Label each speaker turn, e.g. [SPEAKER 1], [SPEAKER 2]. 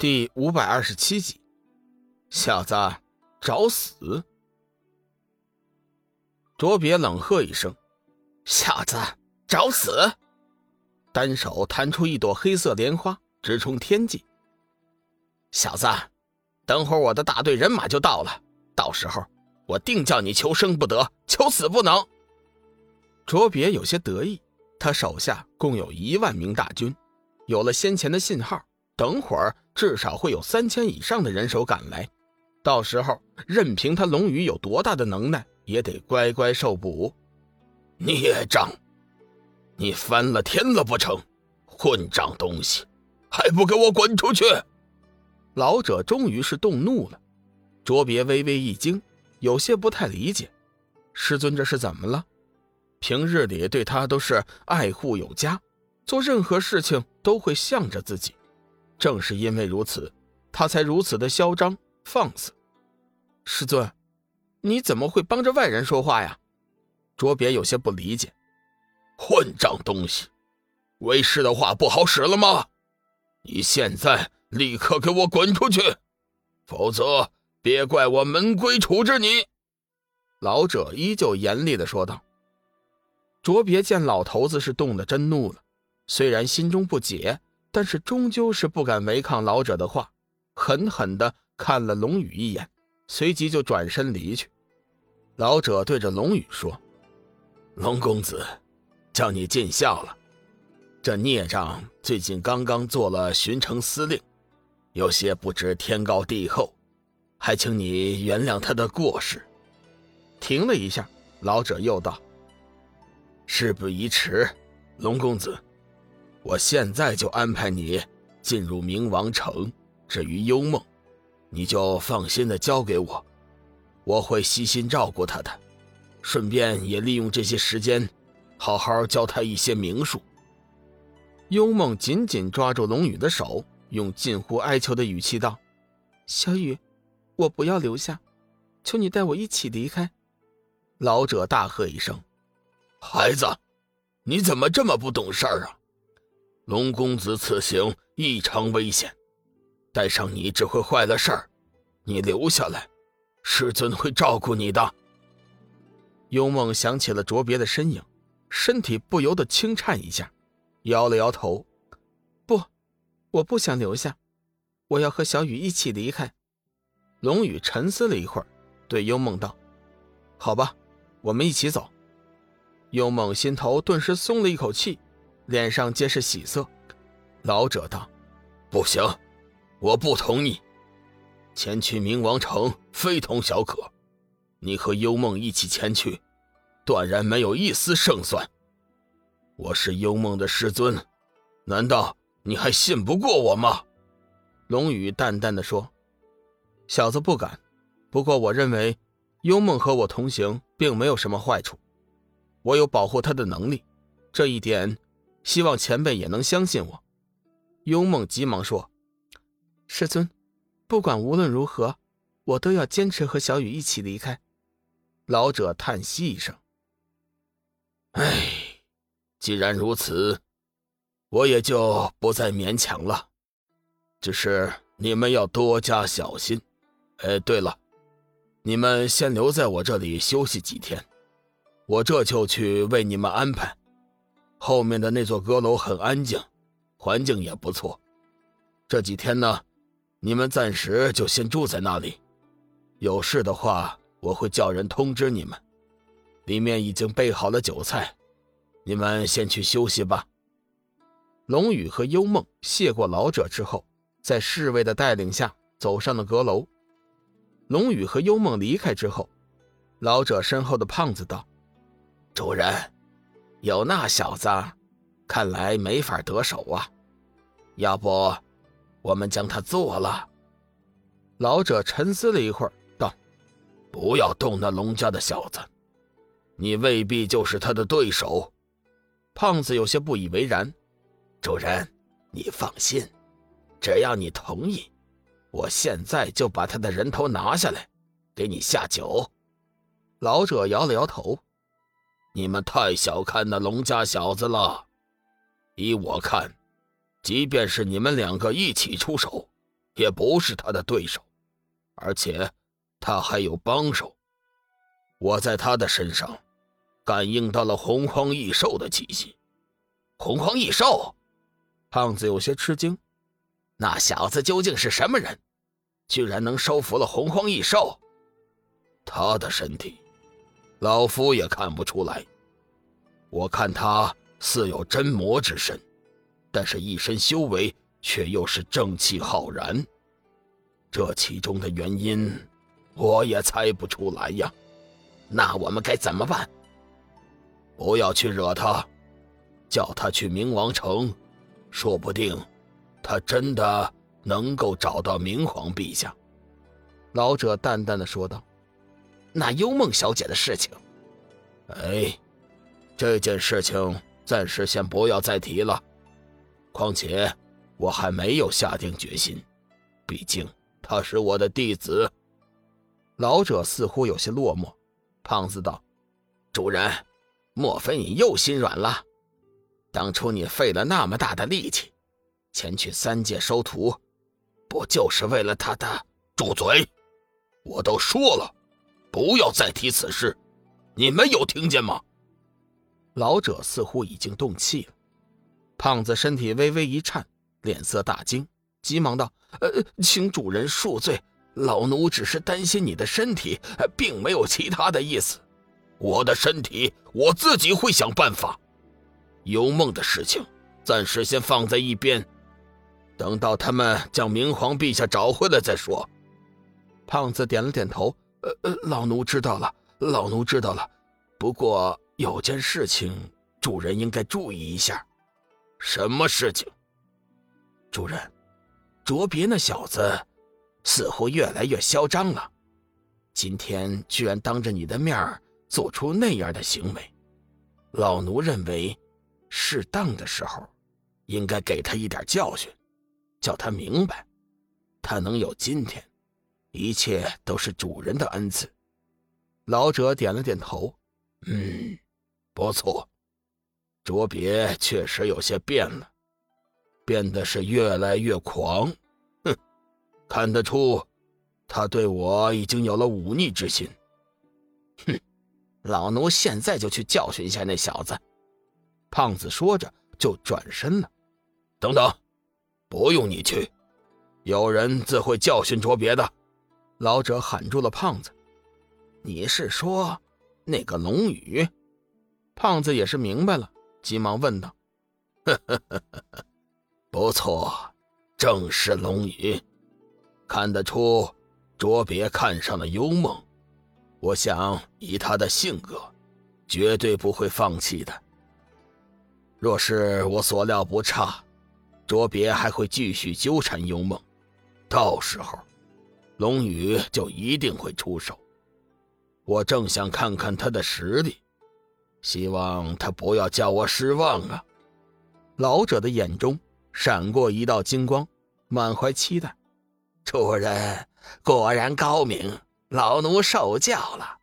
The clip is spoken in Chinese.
[SPEAKER 1] 第五百二十七集，小子找死！卓别冷喝一声：“小子找死！”单手弹出一朵黑色莲花，直冲天际。小子，等会儿我的大队人马就到了，到时候我定叫你求生不得，求死不能。卓别有些得意，他手下共有一万名大军，有了先前的信号。等会儿至少会有三千以上的人手赶来，到时候任凭他龙宇有多大的能耐，也得乖乖受捕。
[SPEAKER 2] 孽障！你翻了天了不成？混账东西，还不给我滚出去！
[SPEAKER 1] 老者终于是动怒了。卓别微微一惊，有些不太理解：师尊这是怎么了？平日里对他都是爱护有加，做任何事情都会向着自己。正是因为如此，他才如此的嚣张放肆。师尊，你怎么会帮着外人说话呀？卓别有些不理解。
[SPEAKER 2] 混账东西，为师的话不好使了吗？你现在立刻给我滚出去，否则别怪我门规处置你。
[SPEAKER 1] 老者依旧严厉的说道。卓别见老头子是动了真怒了，虽然心中不解。但是终究是不敢违抗老者的话，狠狠地看了龙宇一眼，随即就转身离去。老者对着龙宇说：“
[SPEAKER 2] 龙公子，叫你见笑了。这孽障最近刚刚做了巡城司令，有些不知天高地厚，还请你原谅他的过失。”
[SPEAKER 1] 停了一下，老者又道：“
[SPEAKER 2] 事不宜迟，龙公子。”我现在就安排你进入冥王城。至于幽梦，你就放心的交给我，我会悉心照顾他的，顺便也利用这些时间，好好教他一些名术。
[SPEAKER 1] 幽梦紧紧抓住龙宇的手，用近乎哀求的语气道：“小雨，我不要留下，求你带我一起离开。”
[SPEAKER 2] 老者大喝一声：“孩子，你怎么这么不懂事儿啊？”龙公子此行异常危险，带上你只会坏了事儿。你留下来，师尊会照顾你的。
[SPEAKER 1] 幽梦想起了卓别的身影，身体不由得轻颤一下，摇了摇头：“不，我不想留下，我要和小雨一起离开。”龙宇沉思了一会儿，对幽梦道：“好吧，我们一起走。”幽梦心头顿时松了一口气。脸上皆是喜色，
[SPEAKER 2] 老者道：“不行，我不同意。前去冥王城非同小可，你和幽梦一起前去，断然没有一丝胜算。我是幽梦的师尊，难道你还信不过我吗？”
[SPEAKER 1] 龙宇淡淡的说：“小子不敢，不过我认为，幽梦和我同行并没有什么坏处，我有保护他的能力，这一点。”希望前辈也能相信我。幽梦急忙说：“师尊，不管无论如何，我都要坚持和小雨一起离开。”老者叹息一声：“
[SPEAKER 2] 唉，既然如此，我也就不再勉强了。只是你们要多加小心。哎，对了，你们先留在我这里休息几天，我这就去为你们安排。”后面的那座阁楼很安静，环境也不错。这几天呢，你们暂时就先住在那里。有事的话，我会叫人通知你们。里面已经备好了酒菜，你们先去休息吧。
[SPEAKER 1] 龙宇和幽梦谢过老者之后，在侍卫的带领下走上了阁楼。龙宇和幽梦离开之后，老者身后的胖子道：“
[SPEAKER 3] 主人。”有那小子，看来没法得手啊！要不，我们将他做了。
[SPEAKER 1] 老者沉思了一会儿，道：“
[SPEAKER 2] 不要动那龙家的小子，你未必就是他的对手。”
[SPEAKER 1] 胖子有些不以为然：“
[SPEAKER 3] 主人，你放心，只要你同意，我现在就把他的人头拿下来，给你下酒。”
[SPEAKER 1] 老者摇了摇头。
[SPEAKER 2] 你们太小看那龙家小子了，依我看，即便是你们两个一起出手，也不是他的对手，而且他还有帮手。我在他的身上感应到了洪荒异兽的气息。
[SPEAKER 1] 洪荒异兽，胖子有些吃惊。那小子究竟是什么人？居然能收服了洪荒异兽？
[SPEAKER 2] 他的身体，老夫也看不出来。我看他似有真魔之身，但是一身修为却又是正气浩然。这其中的原因，我也猜不出来呀。
[SPEAKER 1] 那我们该怎么办？
[SPEAKER 2] 不要去惹他，叫他去冥王城，说不定他真的能够找到明皇陛下。”
[SPEAKER 3] 老者淡淡的说道。
[SPEAKER 1] “那幽梦小姐的事情，
[SPEAKER 2] 哎，这件事情暂时先不要再提了。况且我还没有下定决心，毕竟他是我的弟子。”
[SPEAKER 3] 老者似乎有些落寞。胖子道：“
[SPEAKER 1] 主人，莫非你又心软了？当初你费了那么大的力气，前去三界收徒，不就是为了他的？
[SPEAKER 2] 住嘴！我都说了，不要再提此事，你们有听见吗？”
[SPEAKER 3] 老者似乎已经动气了。胖子身体微微一颤，脸色大惊，急忙道：“呃，请主人恕罪。”老奴只是担心你的身体，并没有其他的意思。
[SPEAKER 2] 我的身体，我自己会想办法。幽梦的事情，暂时先放在一边，等到他们将明皇陛下找回来再说。
[SPEAKER 3] 胖子点了点头，呃呃，老奴知道了，老奴知道了。不过有件事情，主人应该注意一下。
[SPEAKER 2] 什么事情？
[SPEAKER 3] 主人，卓别那小子。似乎越来越嚣张了，今天居然当着你的面做出那样的行为，老奴认为，适当的时候，应该给他一点教训，叫他明白，他能有今天，一切都是主人的恩赐。老者点了点头，
[SPEAKER 2] 嗯，不错，卓别确实有些变了，变得是越来越狂。哼看得出，他对我已经有了忤逆之心。
[SPEAKER 1] 哼，老奴现在就去教训一下那小子。
[SPEAKER 3] 胖子说着就转身了。
[SPEAKER 2] 等等，不用你去，有人自会教训卓别的。
[SPEAKER 3] 老者喊住了胖子：“你是说那个龙宇？”胖子也是明白了，急忙问道：“
[SPEAKER 2] 呵呵呵呵，不错，正是龙宇。”看得出，卓别看上了幽梦。我想以他的性格，绝对不会放弃的。若是我所料不差，卓别还会继续纠缠幽梦，到时候，龙宇就一定会出手。我正想看看他的实力，希望他不要叫我失望啊！
[SPEAKER 3] 老者的眼中闪过一道金光，满怀期待。
[SPEAKER 1] 主人果然高明，老奴受教了。